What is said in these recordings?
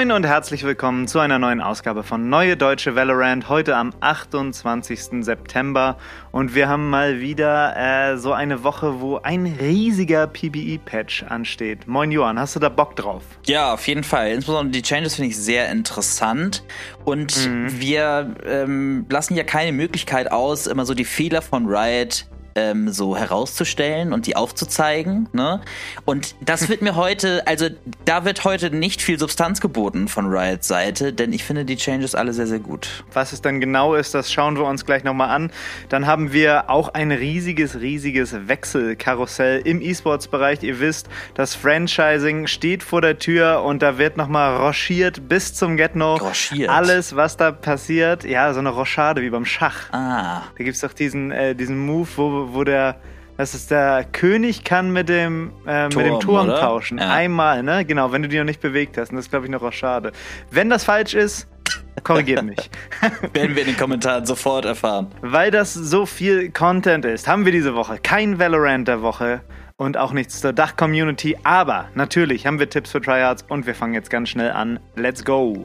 Moin und herzlich willkommen zu einer neuen Ausgabe von Neue Deutsche Valorant, heute am 28. September und wir haben mal wieder äh, so eine Woche, wo ein riesiger PBE-Patch ansteht. Moin Johann, hast du da Bock drauf? Ja, auf jeden Fall. Insbesondere die Changes finde ich sehr interessant und mhm. wir ähm, lassen ja keine Möglichkeit aus, immer so die Fehler von Riot ähm, so herauszustellen und die aufzuzeigen. Ne? Und das wird mir heute, also da wird heute nicht viel Substanz geboten von Riots Seite, denn ich finde die Changes alle sehr, sehr gut. Was es dann genau ist, das schauen wir uns gleich nochmal an. Dann haben wir auch ein riesiges, riesiges Wechselkarussell im E-Sports-Bereich. Ihr wisst, das Franchising steht vor der Tür und da wird nochmal rochiert bis zum Get-No. Alles, was da passiert, ja, so eine Rochade wie beim Schach. Ah. Da gibt es doch diesen, äh, diesen Move, wo wo, der, das ist der König kann mit dem, äh, Turm, mit dem Turm oder? tauschen. Ja. Einmal, ne? Genau, wenn du die noch nicht bewegt hast. Und das ist, glaube ich, noch auch schade. Wenn das falsch ist, korrigiert mich. Werden wir in den Kommentaren sofort erfahren. Weil das so viel Content ist, haben wir diese Woche kein Valorant der Woche und auch nichts zur Dach-Community. Aber natürlich haben wir Tipps für Tryhards und wir fangen jetzt ganz schnell an. Let's go!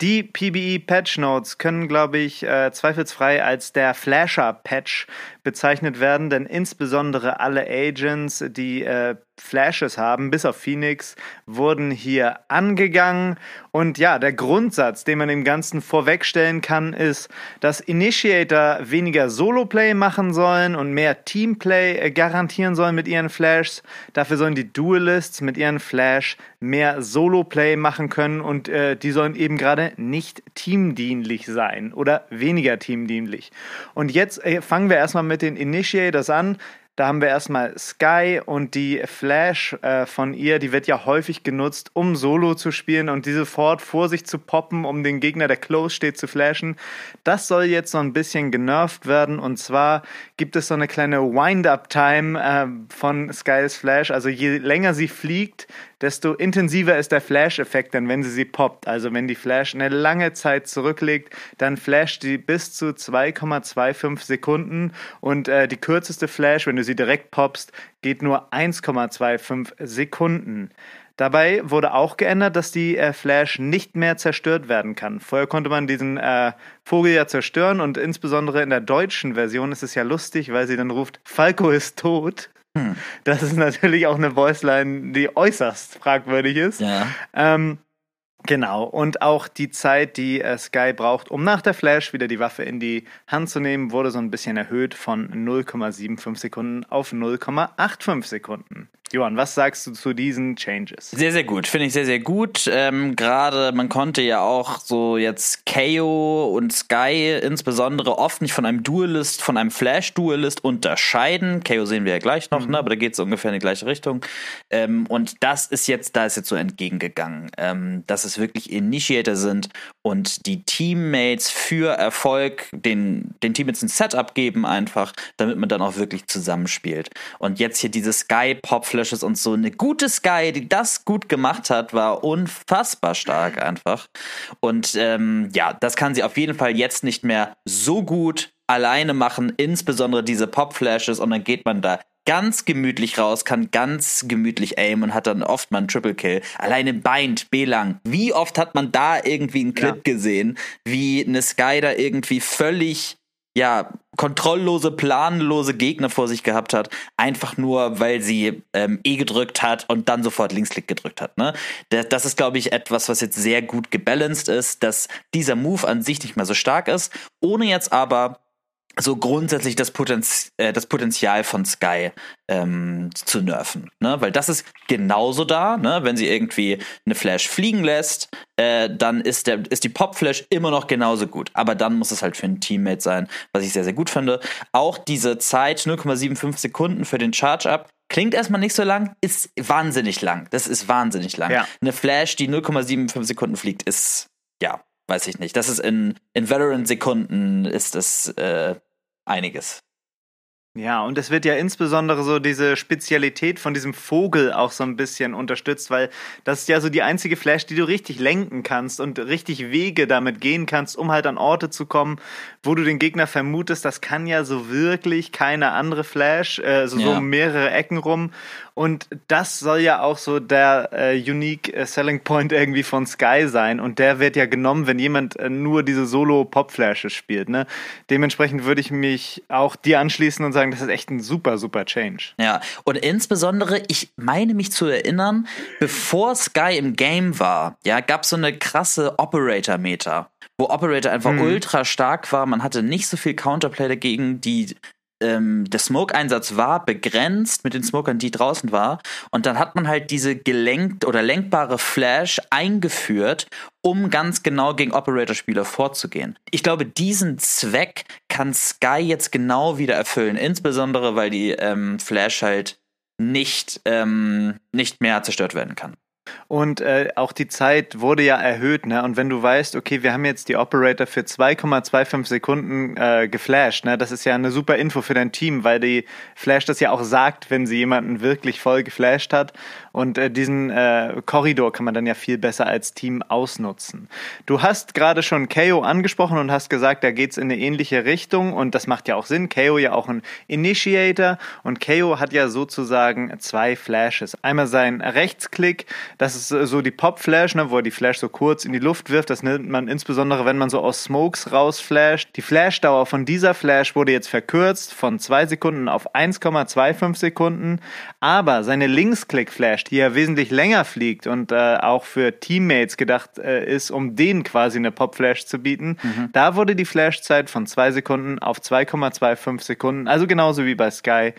Die PBE Patch Notes können, glaube ich, äh, zweifelsfrei als der Flasher Patch bezeichnet werden, denn insbesondere alle Agents, die äh, Flashes haben, bis auf Phoenix, wurden hier angegangen. Und ja, der Grundsatz, den man dem Ganzen vorwegstellen kann, ist, dass Initiator weniger Solo-Play machen sollen und mehr Teamplay äh, garantieren sollen mit ihren Flashs. Dafür sollen die Duelists mit ihren Flash mehr Solo-Play machen können und äh, die sollen eben gerade nicht teamdienlich sein oder weniger teamdienlich. Und jetzt äh, fangen wir erstmal mit den Initiators an. Da haben wir erstmal Sky und die Flash äh, von ihr, die wird ja häufig genutzt, um Solo zu spielen und diese sofort vor sich zu poppen, um den Gegner, der close steht, zu flashen. Das soll jetzt so ein bisschen genervt werden und zwar gibt es so eine kleine Wind-Up-Time äh, von Skys Flash. Also je länger sie fliegt, desto intensiver ist der Flash-Effekt dann, wenn sie sie poppt. Also wenn die Flash eine lange Zeit zurücklegt, dann flasht sie bis zu 2,25 Sekunden und äh, die kürzeste Flash, wenn du sie direkt poppst, geht nur 1,25 Sekunden. Dabei wurde auch geändert, dass die äh, Flash nicht mehr zerstört werden kann. Vorher konnte man diesen äh, Vogel ja zerstören und insbesondere in der deutschen Version ist es ja lustig, weil sie dann ruft, Falco ist tot. Hm. Das ist natürlich auch eine Voiceline, die äußerst fragwürdig ist. Ja. Ähm, Genau, und auch die Zeit, die äh, Sky braucht, um nach der Flash wieder die Waffe in die Hand zu nehmen, wurde so ein bisschen erhöht von 0,75 Sekunden auf 0,85 Sekunden. Johann, was sagst du zu diesen Changes? Sehr, sehr gut. Finde ich sehr, sehr gut. Ähm, Gerade man konnte ja auch so jetzt KO und Sky insbesondere oft nicht von einem Duelist, von einem Flash-Duelist unterscheiden. KO sehen wir ja gleich noch, mhm. ne? aber da geht es ungefähr in die gleiche Richtung. Ähm, und das ist jetzt, da ist jetzt so entgegengegangen, ähm, dass es wirklich Initiator sind und die Teammates für Erfolg den, den Teammates ein Setup geben einfach, damit man dann auch wirklich zusammenspielt. Und jetzt hier diese Sky-Pop-Flash Flashes und so. Eine gute Sky, die das gut gemacht hat, war unfassbar stark einfach. Und ähm, ja, das kann sie auf jeden Fall jetzt nicht mehr so gut alleine machen, insbesondere diese Pop-Flashes und dann geht man da ganz gemütlich raus, kann ganz gemütlich aimen und hat dann oft mal einen Triple Kill. Alleine Bind, B-Lang. Wie oft hat man da irgendwie einen Clip ja. gesehen, wie eine Sky da irgendwie völlig ja, kontrolllose, planlose Gegner vor sich gehabt hat, einfach nur, weil sie ähm, E gedrückt hat und dann sofort Linksklick gedrückt hat. Ne? Das, das ist, glaube ich, etwas, was jetzt sehr gut gebalanced ist, dass dieser Move an sich nicht mehr so stark ist, ohne jetzt aber so grundsätzlich das, Potenz äh, das Potenzial von Sky ähm, zu nerven. Ne? Weil das ist genauso da, ne? wenn sie irgendwie eine Flash fliegen lässt, äh, dann ist, der, ist die Pop-Flash immer noch genauso gut. Aber dann muss es halt für ein Teammate sein, was ich sehr, sehr gut finde. Auch diese Zeit, 0,75 Sekunden für den Charge-Up, Klingt erstmal nicht so lang, ist wahnsinnig lang. Das ist wahnsinnig lang. Ja. Eine Flash, die 0,75 Sekunden fliegt, ist, ja, weiß ich nicht. Das ist in, in Valorant-Sekunden ist das äh, einiges. Ja, und es wird ja insbesondere so diese Spezialität von diesem Vogel auch so ein bisschen unterstützt, weil das ist ja so die einzige Flash, die du richtig lenken kannst und richtig Wege damit gehen kannst, um halt an Orte zu kommen, wo du den Gegner vermutest. Das kann ja so wirklich keine andere Flash, äh, so, ja. so mehrere Ecken rum. Und das soll ja auch so der äh, unique äh, Selling Point irgendwie von Sky sein. Und der wird ja genommen, wenn jemand äh, nur diese Solo-Pop-Flashes spielt. Ne? Dementsprechend würde ich mich auch dir anschließen und sagen, das ist echt ein super, super Change. Ja, und insbesondere, ich meine mich zu erinnern, bevor Sky im Game war, ja, gab es so eine krasse Operator-Meter wo Operator einfach hm. ultra stark war. Man hatte nicht so viel Counterplay dagegen. Die ähm, der Smoke-Einsatz war begrenzt mit den Smokern, die draußen war. Und dann hat man halt diese gelenkt oder lenkbare Flash eingeführt, um ganz genau gegen Operator-Spieler vorzugehen. Ich glaube, diesen Zweck kann Sky jetzt genau wieder erfüllen, insbesondere weil die ähm, Flash halt nicht, ähm, nicht mehr zerstört werden kann. Und äh, auch die Zeit wurde ja erhöht, ne? Und wenn du weißt, okay, wir haben jetzt die Operator für 2,25 Sekunden äh, geflasht, ne? Das ist ja eine super Info für dein Team, weil die Flash das ja auch sagt, wenn sie jemanden wirklich voll geflasht hat. Und äh, diesen äh, Korridor kann man dann ja viel besser als Team ausnutzen. Du hast gerade schon KO angesprochen und hast gesagt, da geht's in eine ähnliche Richtung und das macht ja auch Sinn. KO ja auch ein Initiator und KO hat ja sozusagen zwei Flashes. Einmal sein Rechtsklick, das ist äh, so die Pop-Flash, ne, wo er die Flash so kurz in die Luft wirft. Das nennt man insbesondere, wenn man so aus Smokes rausflasht. Die Flashdauer von dieser Flash wurde jetzt verkürzt von 2 Sekunden auf 1,25 Sekunden. Aber seine Linksklick-Flash, die ja wesentlich länger fliegt und äh, auch für Teammates gedacht äh, ist, um denen quasi eine Pop-Flash zu bieten, mhm. da wurde die Flashzeit von 2 Sekunden auf 2,25 Sekunden, also genauso wie bei Sky,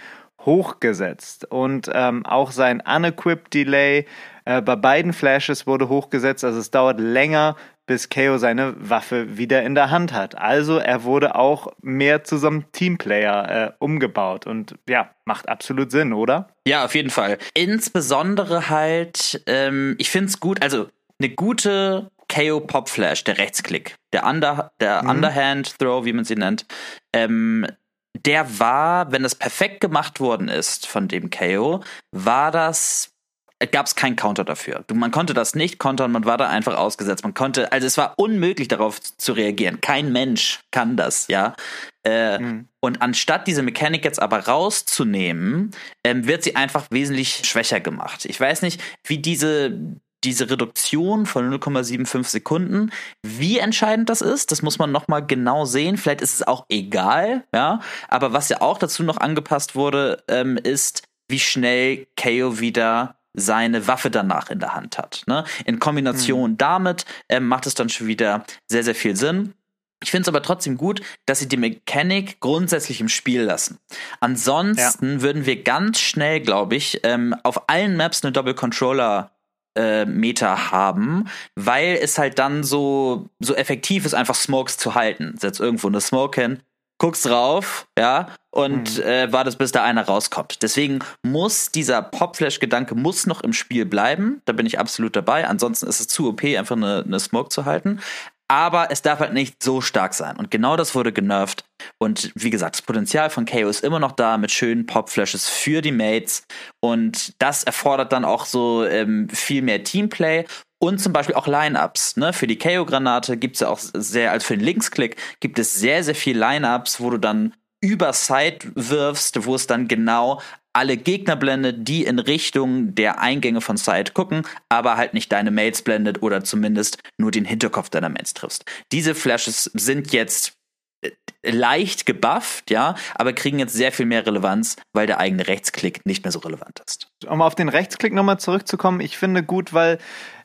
hochgesetzt. Und ähm, auch sein Unequipped Delay äh, bei beiden Flashes wurde hochgesetzt, also es dauert länger, bis KO seine Waffe wieder in der Hand hat. Also er wurde auch mehr zu so einem Teamplayer äh, umgebaut und ja, macht absolut Sinn, oder? Ja, auf jeden Fall. Insbesondere halt, ähm, ich finde es gut, also eine gute KO Pop Flash, der Rechtsklick, der, Under, der mhm. Underhand Throw, wie man sie nennt, ähm, der war, wenn es perfekt gemacht worden ist von dem KO, war das gab es keinen Counter dafür. Man konnte das nicht kontern, man war da einfach ausgesetzt. Man konnte, also es war unmöglich darauf zu reagieren. Kein Mensch kann das, ja. Äh, mhm. Und anstatt diese Mechanik jetzt aber rauszunehmen, ähm, wird sie einfach wesentlich schwächer gemacht. Ich weiß nicht, wie diese diese Reduktion von 0,75 Sekunden, wie entscheidend das ist, das muss man nochmal genau sehen. Vielleicht ist es auch egal, ja. Aber was ja auch dazu noch angepasst wurde, ähm, ist, wie schnell KO wieder seine Waffe danach in der Hand hat. Ne? In Kombination mhm. damit ähm, macht es dann schon wieder sehr, sehr viel Sinn. Ich finde es aber trotzdem gut, dass sie die Mechanik grundsätzlich im Spiel lassen. Ansonsten ja. würden wir ganz schnell, glaube ich, ähm, auf allen Maps eine Double Controller äh, Meter haben, weil es halt dann so so effektiv ist, einfach Smokes zu halten. Setz irgendwo eine Smoke hin, guckst drauf, ja, und mhm. äh, wartest, bis da einer rauskommt. Deswegen muss dieser Popflash-Gedanke muss noch im Spiel bleiben. Da bin ich absolut dabei. Ansonsten ist es zu OP, einfach eine, eine Smoke zu halten. Aber es darf halt nicht so stark sein. Und genau das wurde genervt. Und wie gesagt, das Potenzial von KO ist immer noch da mit schönen Pop-Flashes für die Mates. Und das erfordert dann auch so ähm, viel mehr Teamplay und zum Beispiel auch Lineups. Ne? Für die KO-Granate gibt es ja auch sehr, also für den Linksklick gibt es sehr, sehr viel Lineups, wo du dann über Side wirfst, wo es dann genau alle Gegner blendet, die in Richtung der Eingänge von Side gucken, aber halt nicht deine Mates blendet oder zumindest nur den Hinterkopf deiner Mates triffst. Diese Flashes sind jetzt äh, leicht gebufft, ja, aber kriegen jetzt sehr viel mehr Relevanz, weil der eigene Rechtsklick nicht mehr so relevant ist. Um auf den Rechtsklick nochmal zurückzukommen, ich finde gut, weil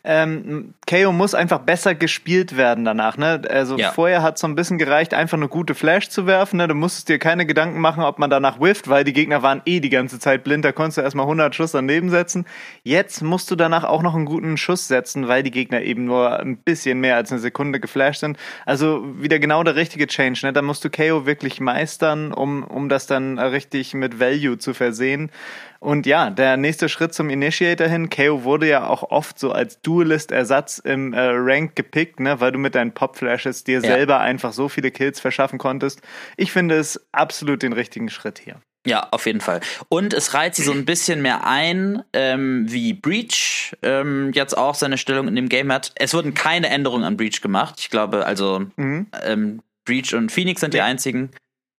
ähm, KO muss einfach besser gespielt werden danach. Ne? Also ja. vorher hat es so ein bisschen gereicht, einfach eine gute Flash zu werfen. Ne? Du musstest dir keine Gedanken machen, ob man danach whifft, weil die Gegner waren eh die ganze Zeit blind. Da konntest du erstmal 100 Schuss daneben setzen. Jetzt musst du danach auch noch einen guten Schuss setzen, weil die Gegner eben nur ein bisschen mehr als eine Sekunde geflasht sind. Also wieder genau der richtige Change. Ne? Da musst du KO wirklich meistern, um, um das dann richtig mit Value zu versehen. Und ja, der nächste Schritt zum Initiator hin. KO wurde ja auch oft so als Duelist-Ersatz im äh, Rank gepickt, ne, weil du mit deinen Pop-Flashes dir ja. selber einfach so viele Kills verschaffen konntest. Ich finde es absolut den richtigen Schritt hier. Ja, auf jeden Fall. Und es reiht sie so ein bisschen mehr ein, ähm, wie Breach ähm, jetzt auch seine Stellung in dem Game hat. Es wurden keine Änderungen an Breach gemacht. Ich glaube, also mhm. ähm, Breach und Phoenix sind ja. die einzigen,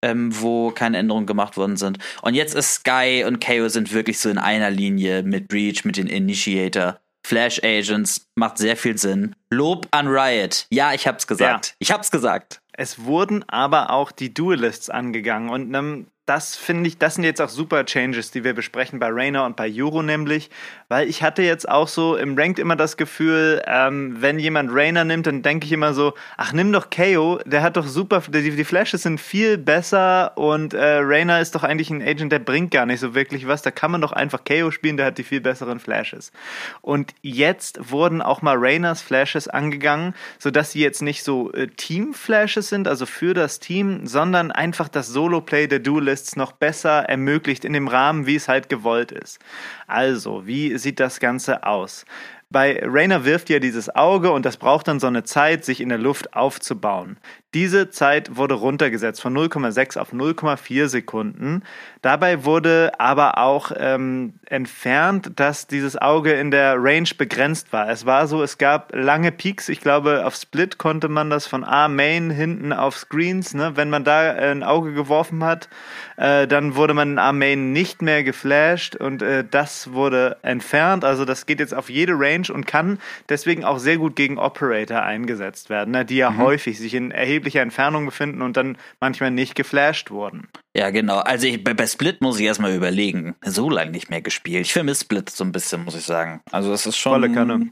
ähm, wo keine Änderungen gemacht worden sind. Und jetzt ist Sky und KO sind wirklich so in einer Linie mit Breach, mit den Initiator. Flash Agents macht sehr viel Sinn. Lob an Riot. Ja, ich hab's gesagt. Ja. Ich hab's gesagt. Es wurden aber auch die Duelists angegangen und einem das finde ich, das sind jetzt auch super Changes, die wir besprechen bei Rainer und bei Juro nämlich, weil ich hatte jetzt auch so im Ranked immer das Gefühl, ähm, wenn jemand Rainer nimmt, dann denke ich immer so, ach nimm doch KO, der hat doch super, die, die Flashes sind viel besser und äh, Rainer ist doch eigentlich ein Agent, der bringt gar nicht so wirklich was, da kann man doch einfach KO spielen, der hat die viel besseren Flashes. Und jetzt wurden auch mal Rainers Flashes angegangen, sodass sie jetzt nicht so äh, Team-Flashes sind, also für das Team, sondern einfach das Solo-Play der Duelist Playlists noch besser ermöglicht in dem Rahmen, wie es halt gewollt ist. Also, wie sieht das Ganze aus? Bei Rainer wirft ja dieses Auge und das braucht dann so eine Zeit, sich in der Luft aufzubauen. Diese Zeit wurde runtergesetzt von 0,6 auf 0,4 Sekunden. Dabei wurde aber auch ähm, entfernt, dass dieses Auge in der Range begrenzt war. Es war so, es gab lange Peaks. Ich glaube, auf Split konnte man das von A-Main hinten auf Screens, ne? wenn man da äh, ein Auge geworfen hat, äh, dann wurde man in A-Main nicht mehr geflasht und äh, das wurde entfernt. Also das geht jetzt auf jede Range und kann deswegen auch sehr gut gegen Operator eingesetzt werden, ne? die ja mhm. häufig sich in erheblichen erheblicher Entfernung befinden und dann manchmal nicht geflasht wurden. Ja, genau. Also ich, bei, bei Split muss ich erstmal überlegen. So lange nicht mehr gespielt. Ich vermisse Split so ein bisschen, muss ich sagen. Also das ist schon. Volle Kanne.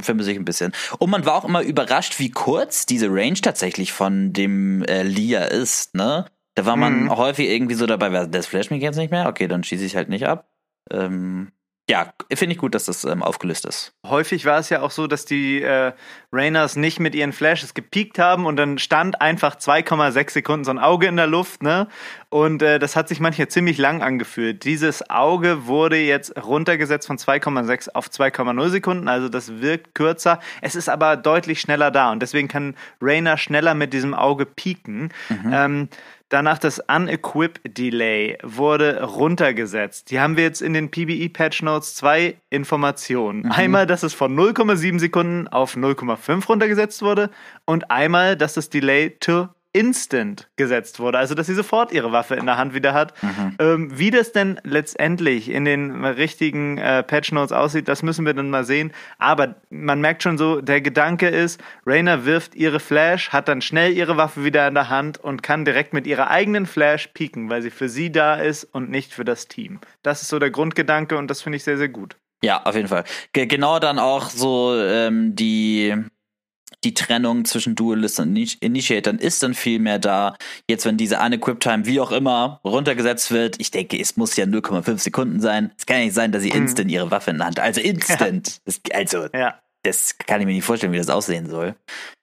Vermisse ich ein bisschen. Und man war auch immer überrascht, wie kurz diese Range tatsächlich von dem äh, Lia ist, ne? Da war man mhm. häufig irgendwie so dabei, das flasht mich jetzt nicht mehr, okay, dann schieße ich halt nicht ab. Ähm, ja, finde ich gut, dass das ähm, aufgelöst ist. Häufig war es ja auch so, dass die äh, Rainers nicht mit ihren Flashes gepiekt haben und dann stand einfach 2,6 Sekunden so ein Auge in der Luft, ne? Und äh, das hat sich manchmal ziemlich lang angefühlt. Dieses Auge wurde jetzt runtergesetzt von 2,6 auf 2,0 Sekunden, also das wirkt kürzer. Es ist aber deutlich schneller da und deswegen kann Rainer schneller mit diesem Auge pieken. Mhm. Ähm, Danach das Unequip Delay wurde runtergesetzt. Die haben wir jetzt in den PBE Patch Notes zwei Informationen. Mhm. Einmal, dass es von 0,7 Sekunden auf 0,5 runtergesetzt wurde und einmal, dass das Delay to instant gesetzt wurde, also dass sie sofort ihre Waffe in der Hand wieder hat. Mhm. Ähm, wie das denn letztendlich in den richtigen äh, Patch Notes aussieht, das müssen wir dann mal sehen. Aber man merkt schon so, der Gedanke ist, Rainer wirft ihre Flash, hat dann schnell ihre Waffe wieder in der Hand und kann direkt mit ihrer eigenen Flash pieken, weil sie für sie da ist und nicht für das Team. Das ist so der Grundgedanke und das finde ich sehr, sehr gut. Ja, auf jeden Fall. G genau dann auch so ähm, die die Trennung zwischen Duelist und Initiatoren ist dann viel mehr da. Jetzt, wenn diese Unequip Time, wie auch immer, runtergesetzt wird, ich denke, es muss ja 0,5 Sekunden sein. Es kann ja nicht sein, dass sie mhm. instant ihre Waffe in der Hand, also instant. Ja. Das, also, ja. das kann ich mir nicht vorstellen, wie das aussehen soll.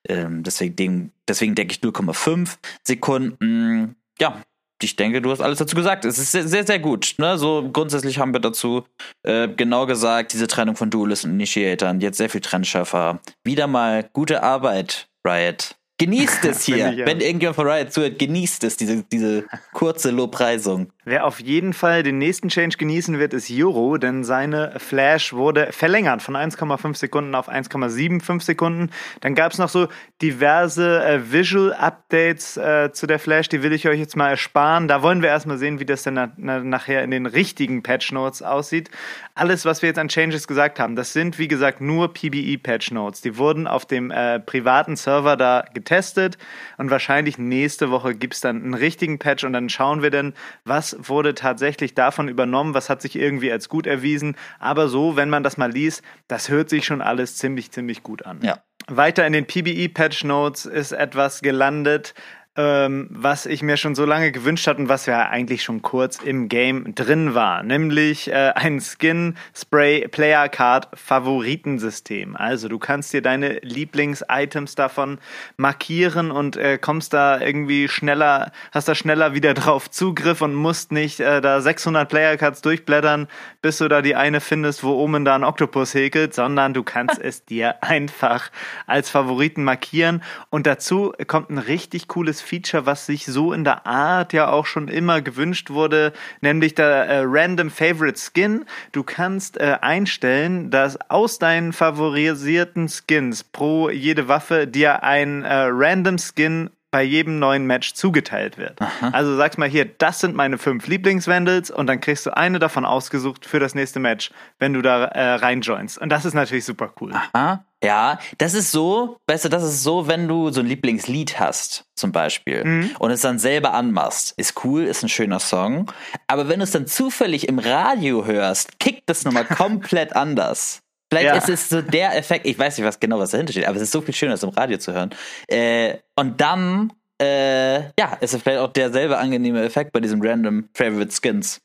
Ähm, deswegen, deswegen denke ich 0,5 Sekunden. Ja, ich denke, du hast alles dazu gesagt. Es ist sehr, sehr, sehr gut. Ne? So grundsätzlich haben wir dazu äh, genau gesagt, diese Trennung von Duelist und Initiatoren, jetzt sehr viel trennschärfer. Wieder mal gute Arbeit, Riot. Genießt es hier. Wenn irgendjemand von Riot zuhört, genießt es, diese, diese kurze Lobpreisung. Wer auf jeden Fall den nächsten Change genießen wird, ist Juro, denn seine Flash wurde verlängert von 1,5 Sekunden auf 1,75 Sekunden. Dann gab es noch so diverse äh, Visual Updates äh, zu der Flash, die will ich euch jetzt mal ersparen. Da wollen wir erstmal sehen, wie das dann na na nachher in den richtigen Patch Notes aussieht. Alles, was wir jetzt an Changes gesagt haben, das sind wie gesagt nur PBE Patch Notes. Die wurden auf dem äh, privaten Server da getestet und wahrscheinlich nächste Woche gibt es dann einen richtigen Patch und dann schauen wir dann, was wurde tatsächlich davon übernommen, was hat sich irgendwie als gut erwiesen. Aber so, wenn man das mal liest, das hört sich schon alles ziemlich, ziemlich gut an. Ja. Weiter in den PBE-Patch Notes ist etwas gelandet, ähm, was ich mir schon so lange gewünscht hatte und was ja eigentlich schon kurz im Game drin war, nämlich äh, ein Skin Spray Player Card Favoritensystem. Also du kannst dir deine Lieblings-Items davon markieren und äh, kommst da irgendwie schneller, hast da schneller wieder drauf Zugriff und musst nicht äh, da 600 Player Cards durchblättern, bis du da die eine findest, wo oben da ein Oktopus häkelt, sondern du kannst es dir einfach als Favoriten markieren und dazu kommt ein richtig cooles Feature, was sich so in der Art ja auch schon immer gewünscht wurde, nämlich der äh, Random Favorite Skin. Du kannst äh, einstellen, dass aus deinen favorisierten Skins pro jede Waffe dir ein äh, Random Skin bei jedem neuen Match zugeteilt wird. Aha. Also sagst mal hier, das sind meine fünf Lieblingsvandals und dann kriegst du eine davon ausgesucht für das nächste Match, wenn du da äh, reinjoinst. Und das ist natürlich super cool. Aha. Ja, das ist so, weißt du, das ist so, wenn du so ein Lieblingslied hast, zum Beispiel, mhm. und es dann selber anmachst. Ist cool, ist ein schöner Song. Aber wenn du es dann zufällig im Radio hörst, kickt das nochmal komplett anders. Vielleicht ja. ist es so der Effekt, ich weiß nicht, was genau was dahinter steht, aber es ist so viel schöner, das im Radio zu hören. Äh, und dann, äh, ja, ist es vielleicht auch derselbe angenehme Effekt bei diesem random Favorite Skins.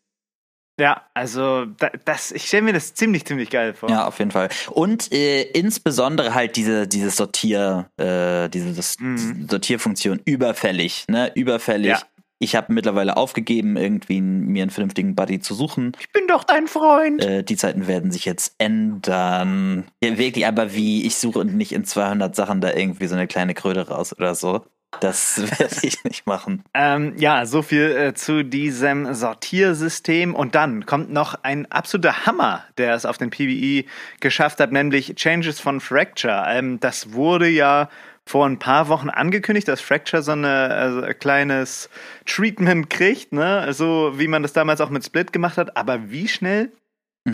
Ja, also das, ich stelle mir das ziemlich, ziemlich geil vor. Ja, auf jeden Fall. Und äh, insbesondere halt diese, diese Sortier, äh, diese das, mhm. Sortierfunktion überfällig, ne? Überfällig. Ja. Ich habe mittlerweile aufgegeben, irgendwie mir einen vernünftigen Buddy zu suchen. Ich bin doch dein Freund. Äh, die Zeiten werden sich jetzt ändern. Ja, wirklich, aber wie, ich suche nicht in 200 Sachen da irgendwie so eine kleine Kröte raus oder so. Das werde ich nicht machen. Ähm, ja, so viel äh, zu diesem Sortiersystem. Und dann kommt noch ein absoluter Hammer, der es auf den PBE geschafft hat, nämlich Changes von Fracture. Ähm, das wurde ja vor ein paar Wochen angekündigt, dass Fracture so eine, also ein kleines Treatment kriegt, ne? So wie man das damals auch mit Split gemacht hat. Aber wie schnell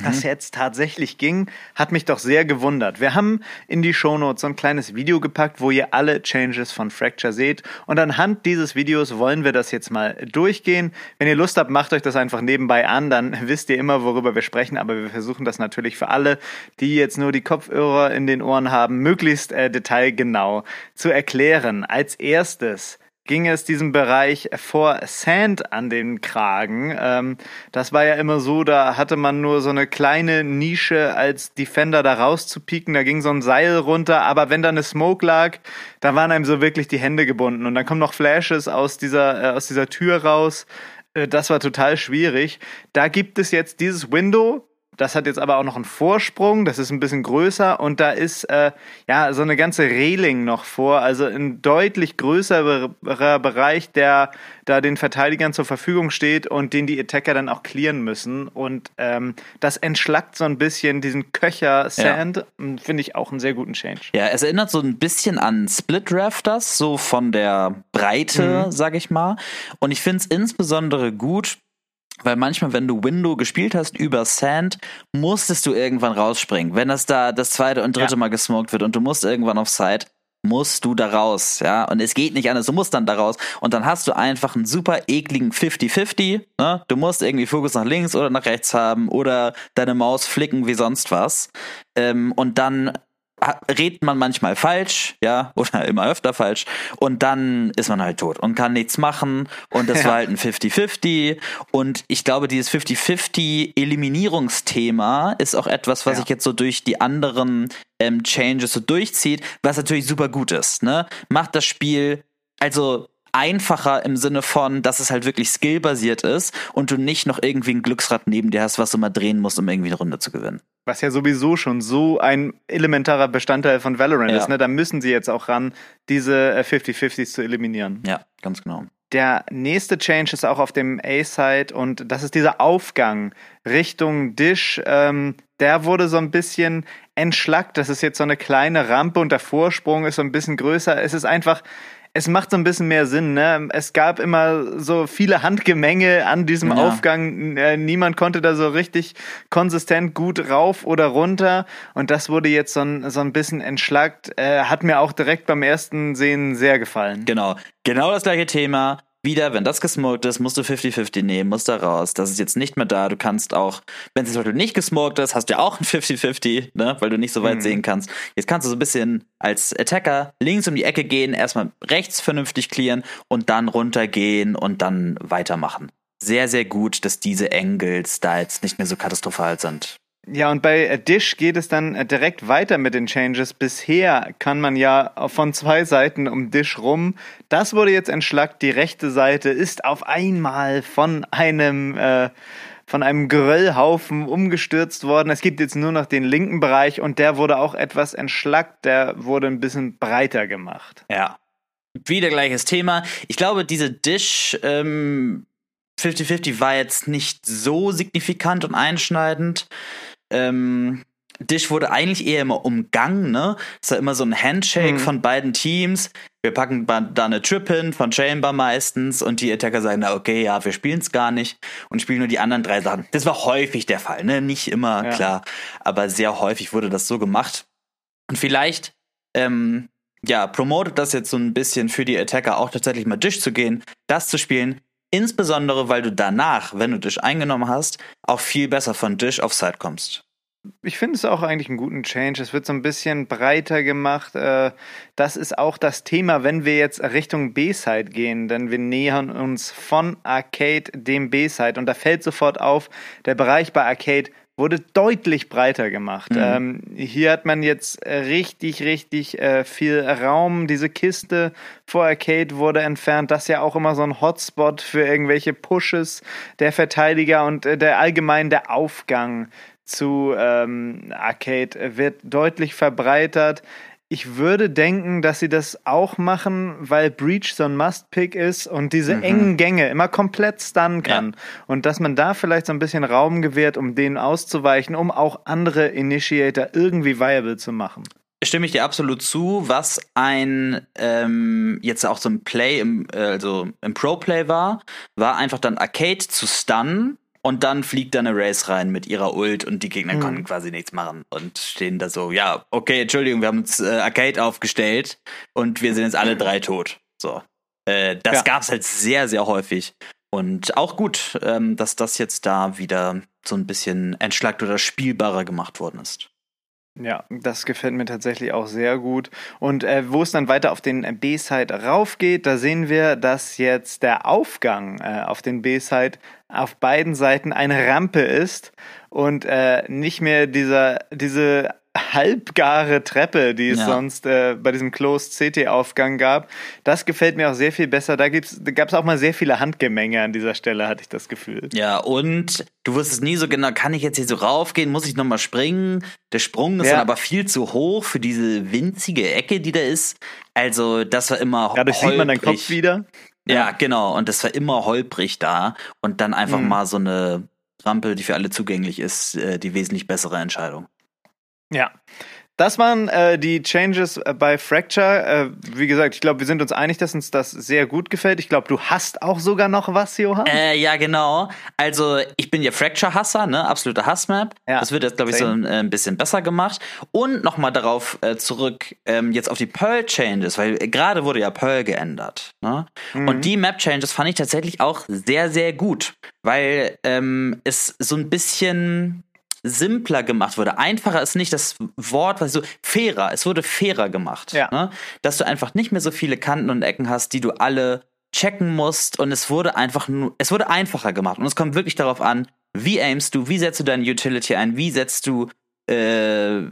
das mhm. jetzt tatsächlich ging, hat mich doch sehr gewundert. Wir haben in die Shownotes so ein kleines Video gepackt, wo ihr alle Changes von Fracture seht. Und anhand dieses Videos wollen wir das jetzt mal durchgehen. Wenn ihr Lust habt, macht euch das einfach nebenbei an, dann wisst ihr immer, worüber wir sprechen. Aber wir versuchen das natürlich für alle, die jetzt nur die Kopfhörer in den Ohren haben, möglichst äh, detailgenau zu erklären. Als erstes ging es diesem Bereich vor Sand an den Kragen. Ähm, das war ja immer so, da hatte man nur so eine kleine Nische als Defender da rauszupieken. Da ging so ein Seil runter, aber wenn da eine Smoke lag, da waren einem so wirklich die Hände gebunden. Und dann kommen noch Flashes aus dieser, äh, aus dieser Tür raus. Äh, das war total schwierig. Da gibt es jetzt dieses Window, das hat jetzt aber auch noch einen Vorsprung, das ist ein bisschen größer und da ist äh, ja so eine ganze Reling noch vor, also ein deutlich größerer Bereich, der da den Verteidigern zur Verfügung steht und den die Attacker dann auch clearen müssen. Und ähm, das entschlackt so ein bisschen diesen Köcher Sand, ja. finde ich auch einen sehr guten Change. Ja, es erinnert so ein bisschen an Split Rafters, so von der Breite, mhm. sag ich mal. Und ich finde es insbesondere gut, weil manchmal, wenn du Window gespielt hast über Sand, musstest du irgendwann rausspringen. Wenn das da das zweite und dritte ja. Mal gesmoked wird und du musst irgendwann auf Side, musst du da raus, ja. Und es geht nicht anders, du musst dann da raus. Und dann hast du einfach einen super ekligen 50-50, ne? Du musst irgendwie Fokus nach links oder nach rechts haben oder deine Maus flicken wie sonst was. Ähm, und dann redet man manchmal falsch, ja, oder immer öfter falsch, und dann ist man halt tot und kann nichts machen. Und das ja. war halt ein 50-50. Und ich glaube, dieses 50-50-Eliminierungsthema ist auch etwas, was ja. sich jetzt so durch die anderen ähm, Changes so durchzieht, was natürlich super gut ist. Ne? Macht das Spiel, also einfacher im Sinne von, dass es halt wirklich skillbasiert ist und du nicht noch irgendwie ein Glücksrad neben dir hast, was du mal drehen musst, um irgendwie eine Runde zu gewinnen. Was ja sowieso schon so ein elementarer Bestandteil von Valorant ja. ist, ne? Da müssen sie jetzt auch ran, diese 50-50s äh, zu eliminieren. Ja, ganz genau. Der nächste Change ist auch auf dem A-Side und das ist dieser Aufgang Richtung Dish. Ähm, der wurde so ein bisschen entschlackt. Das ist jetzt so eine kleine Rampe und der Vorsprung ist so ein bisschen größer. Es ist einfach, es macht so ein bisschen mehr Sinn. Ne? Es gab immer so viele Handgemenge an diesem ja. Aufgang. Äh, niemand konnte da so richtig konsistent gut rauf oder runter. Und das wurde jetzt so ein, so ein bisschen entschlackt. Äh, hat mir auch direkt beim ersten Sehen sehr gefallen. Genau. Genau das gleiche Thema wieder, wenn das gesmoked ist, musst du 50-50 nehmen, musst da raus. Das ist jetzt nicht mehr da. Du kannst auch, wenn es zum Beispiel nicht gesmoked ist, hast du ja auch ein 50-50, ne? weil du nicht so weit mhm. sehen kannst. Jetzt kannst du so ein bisschen als Attacker links um die Ecke gehen, erstmal rechts vernünftig clearen und dann runtergehen und dann weitermachen. Sehr, sehr gut, dass diese Angles da jetzt nicht mehr so katastrophal sind. Ja, und bei Dish geht es dann äh, direkt weiter mit den Changes. Bisher kann man ja von zwei Seiten um Dish rum. Das wurde jetzt entschlackt. Die rechte Seite ist auf einmal von einem äh, von einem Geröllhaufen umgestürzt worden. Es gibt jetzt nur noch den linken Bereich und der wurde auch etwas entschlackt. Der wurde ein bisschen breiter gemacht. Ja, wieder gleiches Thema. Ich glaube, diese Dish ähm, 50-50 war jetzt nicht so signifikant und einschneidend. Ähm, Dish wurde eigentlich eher immer umgangen, ne? Es war immer so ein Handshake mhm. von beiden Teams. Wir packen da eine Trip hin von Chamber meistens und die Attacker sagen, na okay, ja, wir spielen es gar nicht und spielen nur die anderen drei Sachen. Das war häufig der Fall, ne? Nicht immer, ja. klar, aber sehr häufig wurde das so gemacht. Und vielleicht, ähm, ja, promotet das jetzt so ein bisschen für die Attacker auch tatsächlich mal Dish zu gehen, das zu spielen. Insbesondere, weil du danach, wenn du Dish eingenommen hast, auch viel besser von Dish auf Side kommst ich finde es auch eigentlich einen guten Change. Es wird so ein bisschen breiter gemacht. Äh, das ist auch das Thema, wenn wir jetzt Richtung B-Side gehen, denn wir nähern uns von Arcade dem B-Side und da fällt sofort auf, der Bereich bei Arcade wurde deutlich breiter gemacht. Mhm. Ähm, hier hat man jetzt richtig, richtig äh, viel Raum. Diese Kiste vor Arcade wurde entfernt. Das ist ja auch immer so ein Hotspot für irgendwelche Pushes der Verteidiger und äh, der allgemein der Aufgang zu ähm, Arcade wird deutlich verbreitert. Ich würde denken, dass sie das auch machen, weil Breach so ein Must-Pick ist und diese mhm. engen Gänge immer komplett stunnen kann. Ja. Und dass man da vielleicht so ein bisschen Raum gewährt, um denen auszuweichen, um auch andere Initiator irgendwie viable zu machen. Stimme ich dir absolut zu. Was ein ähm, jetzt auch so ein Play im, äh, also im Pro-Play war, war einfach dann Arcade zu stunnen und dann fliegt da eine Race rein mit ihrer Ult und die Gegner mhm. konnten quasi nichts machen und stehen da so, ja, okay, Entschuldigung, wir haben uns äh, Arcade aufgestellt und wir sind jetzt alle drei tot. So. Äh, das ja. gab's halt sehr, sehr häufig. Und auch gut, ähm, dass das jetzt da wieder so ein bisschen entschlackt oder spielbarer gemacht worden ist. Ja, das gefällt mir tatsächlich auch sehr gut. Und äh, wo es dann weiter auf den B-Side raufgeht, da sehen wir, dass jetzt der Aufgang äh, auf den B-Side auf beiden Seiten eine Rampe ist und äh, nicht mehr dieser, diese halbgare Treppe, die es ja. sonst äh, bei diesem Closed CT-Aufgang gab. Das gefällt mir auch sehr viel besser. Da, da gab es auch mal sehr viele Handgemenge an dieser Stelle, hatte ich das Gefühl. Ja, und du wusstest nie so genau, kann ich jetzt hier so raufgehen, muss ich nochmal springen? Der Sprung ist ja. dann aber viel zu hoch für diese winzige Ecke, die da ist. Also das war immer Dadurch holprig. sieht man deinen Kopf wieder. Ja, ja, genau. Und das war immer holprig da. Und dann einfach mhm. mal so eine Rampe, die für alle zugänglich ist, äh, die wesentlich bessere Entscheidung. Ja. Das waren äh, die Changes äh, bei Fracture. Äh, wie gesagt, ich glaube, wir sind uns einig, dass uns das sehr gut gefällt. Ich glaube, du hast auch sogar noch was, Johann. Äh, ja, genau. Also ich bin ja Fracture-Hasser, ne? Absoluter Hassmap. Ja, das wird jetzt, glaube ich, so ein, äh, ein, bisschen besser gemacht. Und nochmal darauf zurück, ähm, jetzt auf die Pearl-Changes, weil gerade wurde ja Pearl geändert. Ne? Mhm. Und die Map-Changes fand ich tatsächlich auch sehr, sehr gut, weil ähm, es so ein bisschen simpler gemacht wurde. Einfacher ist nicht das Wort, was so fairer. Es wurde fairer gemacht. Ja. Ne? Dass du einfach nicht mehr so viele Kanten und Ecken hast, die du alle checken musst und es wurde einfach nur, es wurde einfacher gemacht und es kommt wirklich darauf an, wie aimst du, wie setzt du deine Utility ein, wie setzt du äh,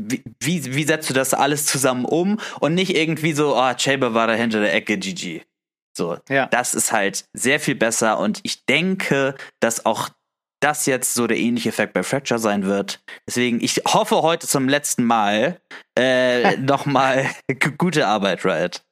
wie, wie, wie setzt du das alles zusammen um und nicht irgendwie so, oh, Chamber war da hinter der Ecke, GG. So, ja. das ist halt sehr viel besser und ich denke, dass auch das jetzt so der ähnliche Effekt bei Fracture sein wird. Deswegen, ich hoffe heute zum letzten Mal äh, nochmal gute Arbeit, Riot.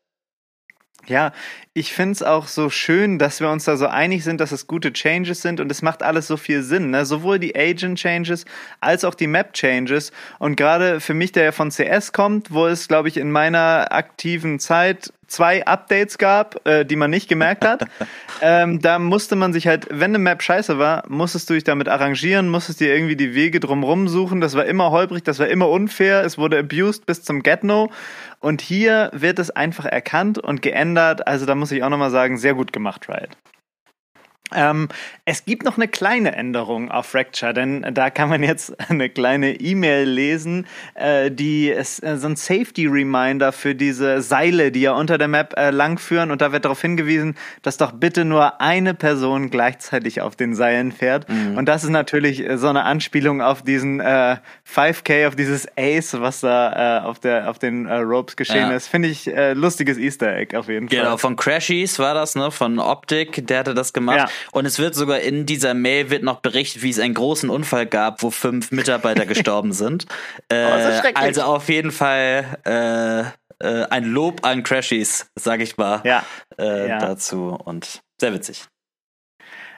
Ja, ich finde es auch so schön, dass wir uns da so einig sind, dass es gute Changes sind und es macht alles so viel Sinn. Ne? Sowohl die Agent Changes als auch die Map Changes. Und gerade für mich, der ja von CS kommt, wo es, glaube ich, in meiner aktiven Zeit zwei Updates gab, äh, die man nicht gemerkt hat. ähm, da musste man sich halt, wenn eine Map scheiße war, musstest du dich damit arrangieren, musstest dir irgendwie die Wege drumrum suchen. Das war immer holprig, das war immer unfair, es wurde abused bis zum Get-No. Und hier wird es einfach erkannt und geändert. Also da muss ich auch nochmal sagen, sehr gut gemacht, Riot. Ähm, es gibt noch eine kleine Änderung auf Fracture, denn da kann man jetzt eine kleine E-Mail lesen, äh, die ist äh, so ein Safety Reminder für diese Seile, die ja unter der Map äh, langführen und da wird darauf hingewiesen, dass doch bitte nur eine Person gleichzeitig auf den Seilen fährt mhm. und das ist natürlich äh, so eine Anspielung auf diesen 5K, äh, auf dieses Ace, was da äh, auf, der, auf den Ropes geschehen ja. ist. Finde ich lustiges Easter Egg auf jeden genau, Fall. Genau, von Crashies war das, ne, von Optik, der hatte das gemacht. Ja. Und es wird sogar in dieser Mail wird noch berichtet, wie es einen großen Unfall gab, wo fünf Mitarbeiter gestorben sind. Äh, oh, also auf jeden Fall äh, äh, ein Lob an Crashies, sag ich mal, ja. Äh, ja. dazu. Und sehr witzig.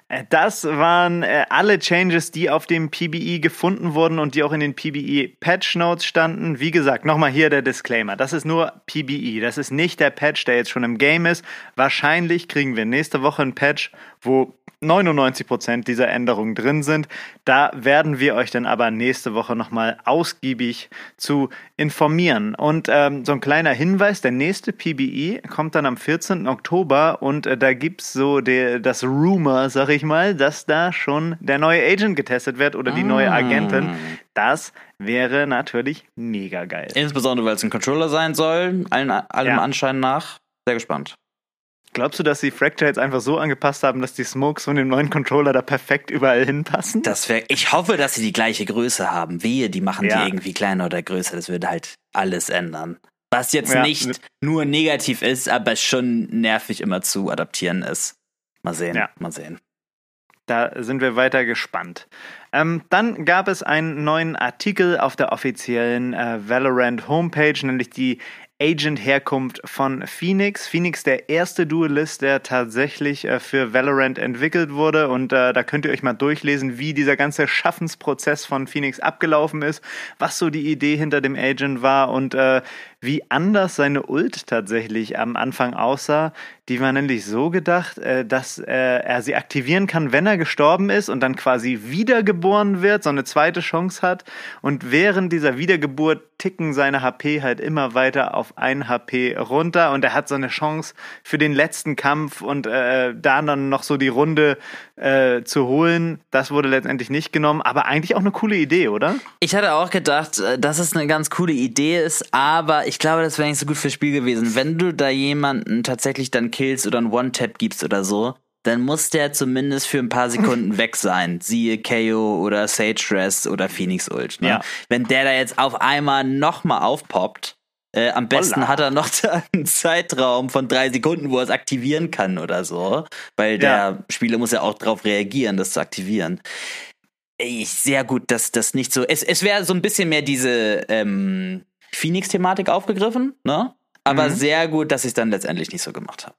Äh, das waren äh, alle Changes, die auf dem PBE gefunden wurden und die auch in den PBE Patch Notes standen. Wie gesagt, nochmal hier der Disclaimer. Das ist nur PBE. Das ist nicht der Patch, der jetzt schon im Game ist. Wahrscheinlich kriegen wir nächste Woche ein Patch, wo 99% dieser Änderungen drin sind. Da werden wir euch dann aber nächste Woche nochmal ausgiebig zu informieren. Und ähm, so ein kleiner Hinweis, der nächste PBE kommt dann am 14. Oktober und äh, da gibt's so der, das Rumor, sag ich mal, dass da schon der neue Agent getestet wird oder die neue Agentin. Das wäre natürlich mega geil. Insbesondere, weil es ein Controller sein soll, allen, allem ja. Anschein nach. Sehr gespannt. Glaubst du, dass sie Fracture jetzt einfach so angepasst haben, dass die Smokes von dem neuen Controller da perfekt überall hinpassen? Das wäre. Ich hoffe, dass sie die gleiche Größe haben. Wehe, die machen ja. die irgendwie kleiner oder größer. Das würde halt alles ändern. Was jetzt ja. nicht nur negativ ist, aber schon nervig immer zu adaptieren ist. Mal sehen, ja. mal sehen. Da sind wir weiter gespannt. Ähm, dann gab es einen neuen Artikel auf der offiziellen äh, Valorant Homepage, nämlich die Agent-Herkunft von Phoenix. Phoenix, der erste Duelist, der tatsächlich äh, für Valorant entwickelt wurde. Und äh, da könnt ihr euch mal durchlesen, wie dieser ganze Schaffensprozess von Phoenix abgelaufen ist, was so die Idee hinter dem Agent war und äh, wie anders seine Ult tatsächlich am Anfang aussah. Die war nämlich so gedacht, äh, dass äh, er sie aktivieren kann, wenn er gestorben ist und dann quasi wiedergeboren wird, so eine zweite Chance hat. Und während dieser Wiedergeburt ticken seine HP halt immer weiter auf ein HP runter und er hat so eine Chance für den letzten Kampf und äh, da dann noch so die Runde äh, zu holen. Das wurde letztendlich nicht genommen, aber eigentlich auch eine coole Idee, oder? Ich hatte auch gedacht, äh, dass es eine ganz coole Idee ist, aber ich glaube, das wäre nicht so gut fürs Spiel gewesen. Wenn du da jemanden tatsächlich dann killst oder einen One-Tap gibst oder so, dann muss der zumindest für ein paar Sekunden weg sein. Siehe KO oder Sage Dress oder Phoenix Ult. Ne? Ja. Wenn der da jetzt auf einmal nochmal aufpoppt, äh, am besten Holla. hat er noch einen Zeitraum von drei Sekunden, wo er es aktivieren kann oder so. Weil der ja. Spieler muss ja auch darauf reagieren, das zu aktivieren. Ey, sehr gut, dass das nicht so. Es, es wäre so ein bisschen mehr diese ähm, Phoenix-Thematik aufgegriffen, ne? Aber mhm. sehr gut, dass ich es dann letztendlich nicht so gemacht habe.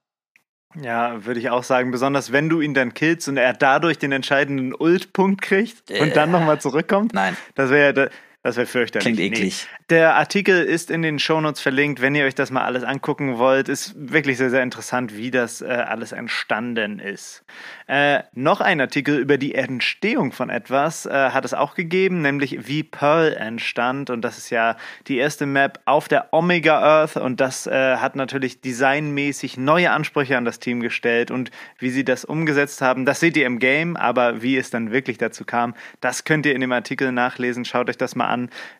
Ja, würde ich auch sagen, besonders wenn du ihn dann killst und er dadurch den entscheidenden Ult-Punkt kriegt äh, und dann nochmal zurückkommt. Nein. Das wäre das wäre fürchterlich. Klingt eklig. Nee. Der Artikel ist in den Shownotes verlinkt, wenn ihr euch das mal alles angucken wollt. Ist wirklich sehr, sehr interessant, wie das äh, alles entstanden ist. Äh, noch ein Artikel über die Entstehung von etwas äh, hat es auch gegeben, nämlich wie Pearl entstand. Und das ist ja die erste Map auf der Omega Earth. Und das äh, hat natürlich designmäßig neue Ansprüche an das Team gestellt. Und wie sie das umgesetzt haben, das seht ihr im Game. Aber wie es dann wirklich dazu kam, das könnt ihr in dem Artikel nachlesen. Schaut euch das mal an,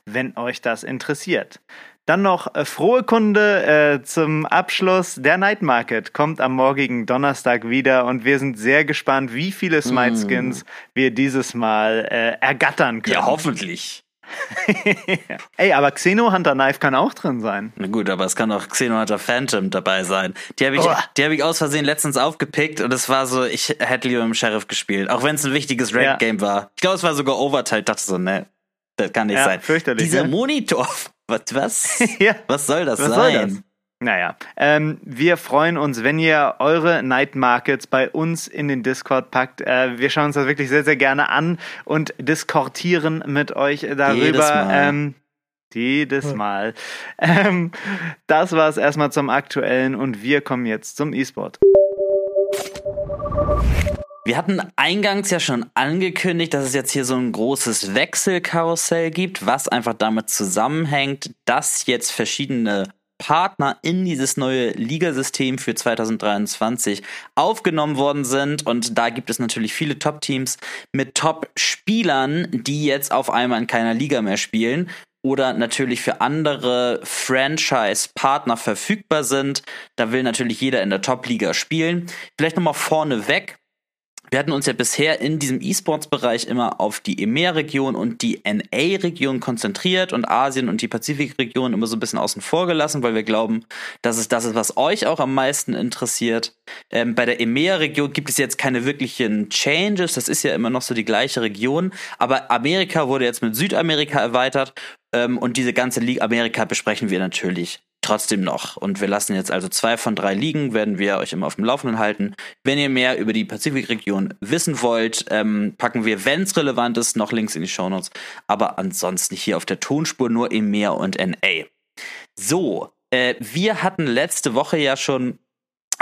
wenn euch das interessiert. Dann noch äh, frohe Kunde äh, zum Abschluss. Der Night Market kommt am morgigen Donnerstag wieder und wir sind sehr gespannt, wie viele Smite Skins mm. wir dieses Mal äh, ergattern können. Ja, hoffentlich. Ey, aber Xeno Hunter Knife kann auch drin sein. Na gut, aber es kann auch Xeno Hunter Phantom dabei sein. Die habe ich, oh. Die hab ich aus Versehen letztens aufgepickt und es war so, ich hätte lieber im Sheriff gespielt, auch wenn es ein wichtiges Raid-Game ja. war. Ich glaube, es war sogar Overtime. Ich dachte so, ne, das kann nicht ja, sein. Fürchterlich. Dieser ne? Monitor, was, was? ja. was soll das was sein? Soll das? Naja, ähm, wir freuen uns, wenn ihr eure Night Markets bei uns in den Discord packt. Äh, wir schauen uns das wirklich sehr, sehr gerne an und diskortieren mit euch darüber. Jedes Mal. Ähm, jedes Mal. Ähm, das war es erstmal zum Aktuellen und wir kommen jetzt zum E-Sport. Wir hatten eingangs ja schon angekündigt, dass es jetzt hier so ein großes Wechselkarussell gibt, was einfach damit zusammenhängt, dass jetzt verschiedene Partner in dieses neue Ligasystem für 2023 aufgenommen worden sind. Und da gibt es natürlich viele Top-Teams mit Top-Spielern, die jetzt auf einmal in keiner Liga mehr spielen oder natürlich für andere Franchise-Partner verfügbar sind. Da will natürlich jeder in der Top-Liga spielen. Vielleicht nochmal vorneweg wir hatten uns ja bisher in diesem E-Sports-Bereich immer auf die EMEA-Region und die NA-Region konzentriert und Asien und die Pazifik-Region immer so ein bisschen außen vor gelassen, weil wir glauben, dass es das ist, was euch auch am meisten interessiert. Ähm, bei der EMEA-Region gibt es jetzt keine wirklichen Changes, das ist ja immer noch so die gleiche Region, aber Amerika wurde jetzt mit Südamerika erweitert ähm, und diese ganze League Amerika besprechen wir natürlich trotzdem noch. Und wir lassen jetzt also zwei von drei liegen, werden wir euch immer auf dem Laufenden halten. Wenn ihr mehr über die Pazifikregion wissen wollt, ähm, packen wir, wenn es relevant ist, noch Links in die Shownotes. Aber ansonsten hier auf der Tonspur nur EMEA und NA. So, äh, wir hatten letzte Woche ja schon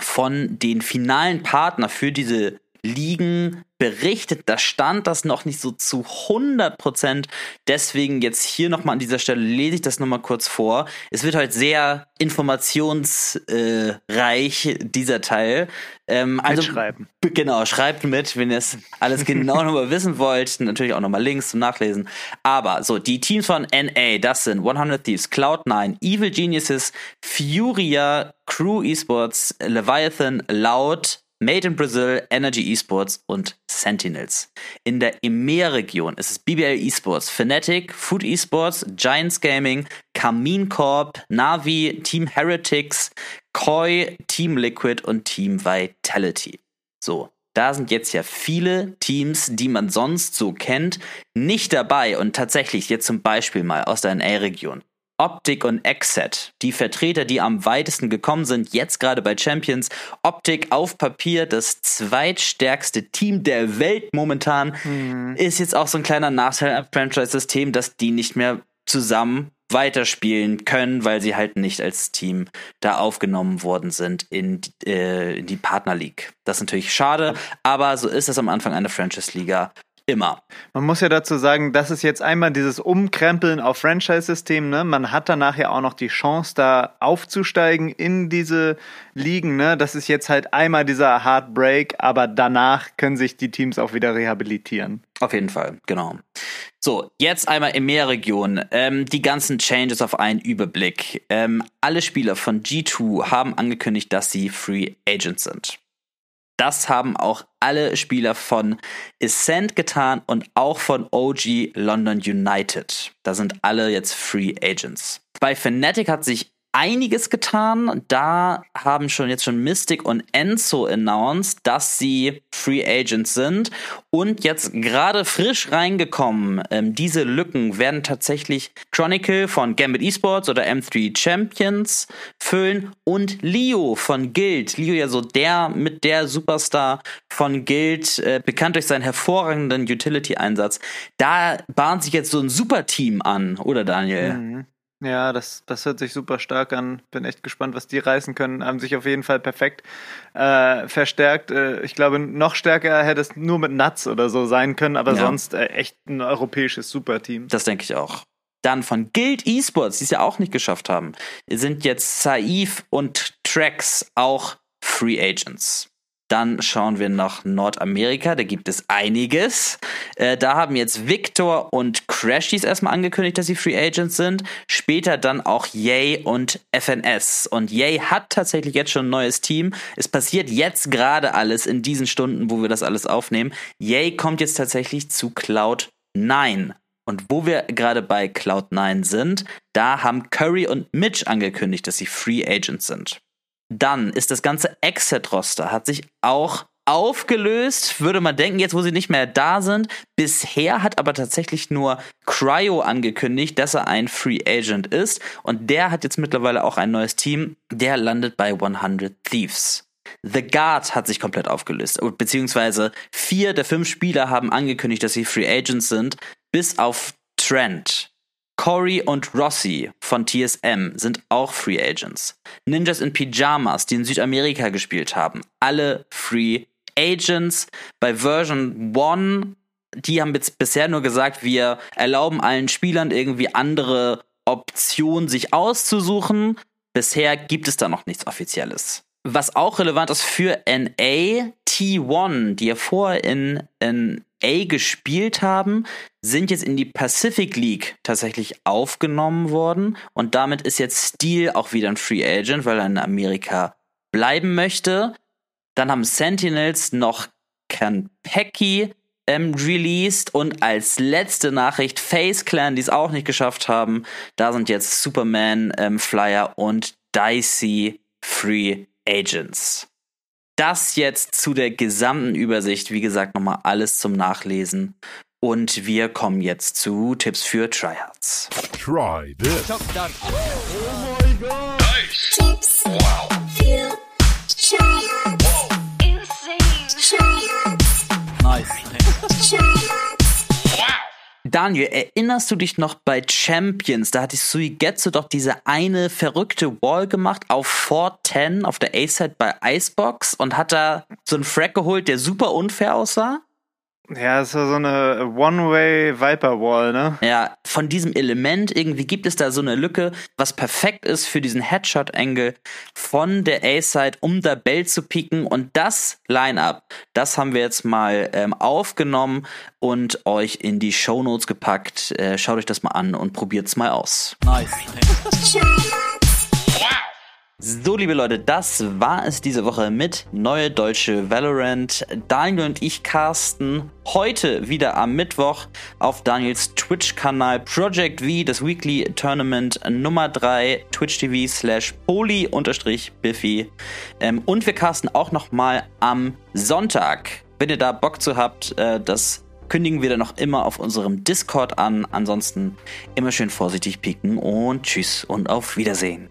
von den finalen Partner für diese Ligen berichtet. Da stand das noch nicht so zu 100 Prozent. Deswegen jetzt hier nochmal an dieser Stelle lese ich das nochmal kurz vor. Es wird halt sehr informationsreich, äh, dieser Teil. Ähm, also, Mitschreiben. Genau, schreibt mit, wenn ihr es alles genau nochmal wissen wollt. Natürlich auch nochmal Links zum Nachlesen. Aber so, die Teams von NA, das sind 100 Thieves, Cloud9, Evil Geniuses, Furia, Crew Esports, Leviathan, Loud, Made in Brazil, Energy Esports und Sentinels. In der EMEA-Region ist es BBL Esports, Fnatic, Food Esports, Giants Gaming, Kamin Corp, Navi, Team Heretics, Koi, Team Liquid und Team Vitality. So, da sind jetzt ja viele Teams, die man sonst so kennt, nicht dabei und tatsächlich jetzt zum Beispiel mal aus der NA-Region. Optik und Exet, die Vertreter, die am weitesten gekommen sind, jetzt gerade bei Champions. Optik auf Papier das zweitstärkste Team der Welt momentan. Mhm. Ist jetzt auch so ein kleiner Nachteil am Franchise-System, dass die nicht mehr zusammen weiterspielen können, weil sie halt nicht als Team da aufgenommen worden sind in, äh, in die Partner League. Das ist natürlich schade, aber so ist es am Anfang einer Franchise-Liga Immer. Man muss ja dazu sagen, das ist jetzt einmal dieses Umkrempeln auf Franchise-System. Ne? Man hat danach ja auch noch die Chance, da aufzusteigen in diese Ligen. Ne? Das ist jetzt halt einmal dieser Heartbreak, aber danach können sich die Teams auch wieder rehabilitieren. Auf jeden Fall, genau. So, jetzt einmal im Meerregion. Ähm, die ganzen Changes auf einen Überblick. Ähm, alle Spieler von G2 haben angekündigt, dass sie Free Agents sind. Das haben auch alle Spieler von Ascent getan und auch von OG London United. Da sind alle jetzt Free Agents. Bei Fnatic hat sich einiges getan. Da haben schon jetzt schon Mystic und Enzo announced, dass sie Free Agents sind und jetzt gerade frisch reingekommen. Ähm, diese Lücken werden tatsächlich Chronicle von Gambit Esports oder M3 Champions füllen und Leo von Guild. Leo ja so der mit der Superstar von Guild, äh, bekannt durch seinen hervorragenden Utility-Einsatz. Da bahnt sich jetzt so ein Superteam an, oder Daniel? Mhm. Ja, das, das hört sich super stark an. Bin echt gespannt, was die reißen können. Haben sich auf jeden Fall perfekt äh, verstärkt. Äh, ich glaube, noch stärker hätte es nur mit Nuts oder so sein können, aber ja. sonst äh, echt ein europäisches Superteam. Das denke ich auch. Dann von Guild Esports, die es ja auch nicht geschafft haben, sind jetzt Saif und Trax auch Free Agents. Dann schauen wir nach Nordamerika, da gibt es einiges. Äh, da haben jetzt Victor und Crashies erstmal angekündigt, dass sie Free Agents sind. Später dann auch Yay und FNS. Und Yay hat tatsächlich jetzt schon ein neues Team. Es passiert jetzt gerade alles in diesen Stunden, wo wir das alles aufnehmen. Yay kommt jetzt tatsächlich zu Cloud9. Und wo wir gerade bei Cloud9 sind, da haben Curry und Mitch angekündigt, dass sie Free Agents sind. Dann ist das ganze Exit-Roster, hat sich auch aufgelöst, würde man denken, jetzt wo sie nicht mehr da sind. Bisher hat aber tatsächlich nur Cryo angekündigt, dass er ein Free Agent ist. Und der hat jetzt mittlerweile auch ein neues Team. Der landet bei 100 Thieves. The Guard hat sich komplett aufgelöst. Beziehungsweise vier der fünf Spieler haben angekündigt, dass sie Free Agents sind. Bis auf Trent. Corey und Rossi von TSM sind auch Free Agents. Ninjas in Pyjamas, die in Südamerika gespielt haben, alle Free Agents. Bei Version 1, die haben jetzt bisher nur gesagt, wir erlauben allen Spielern irgendwie andere Optionen sich auszusuchen. Bisher gibt es da noch nichts Offizielles. Was auch relevant ist für NA, T1, die ja vorher in, in A gespielt haben, sind jetzt in die Pacific League tatsächlich aufgenommen worden. Und damit ist jetzt Steel auch wieder ein Free Agent, weil er in Amerika bleiben möchte. Dann haben Sentinels noch Kanpeki ähm, released und als letzte Nachricht Face Clan, die es auch nicht geschafft haben. Da sind jetzt Superman, ähm, Flyer und Dicey Free Agents. Das jetzt zu der gesamten Übersicht. Wie gesagt, nochmal alles zum Nachlesen. Und wir kommen jetzt zu Tipps für Tryhards. Try this. Oh my God. hips. Feel tryouts. Tryouts. Nice. Tryouts. Daniel, erinnerst du dich noch bei Champions? Da hat die Suigetsu doch diese eine verrückte Wall gemacht auf 410 auf der A-Side bei Icebox und hat da so einen Frag geholt, der super unfair aussah? Ja, es war so eine One-Way Viper Wall, ne? Ja, von diesem Element irgendwie gibt es da so eine Lücke, was perfekt ist für diesen Headshot-Angle von der A-Side, um da Bell zu pieken. Und das Line-Up, das haben wir jetzt mal ähm, aufgenommen und euch in die Shownotes gepackt. Äh, schaut euch das mal an und probiert's mal aus. Tryouts. So, liebe Leute, das war es diese Woche mit Neue Deutsche Valorant. Daniel und ich casten heute wieder am Mittwoch auf Daniels Twitch-Kanal Project V, das Weekly Tournament Nummer 3, Twitch TV slash poly-biffy. Ähm, und wir casten auch nochmal am Sonntag. Wenn ihr da Bock zu habt, äh, das kündigen wir dann noch immer auf unserem Discord an. Ansonsten immer schön vorsichtig pieken und tschüss und auf Wiedersehen.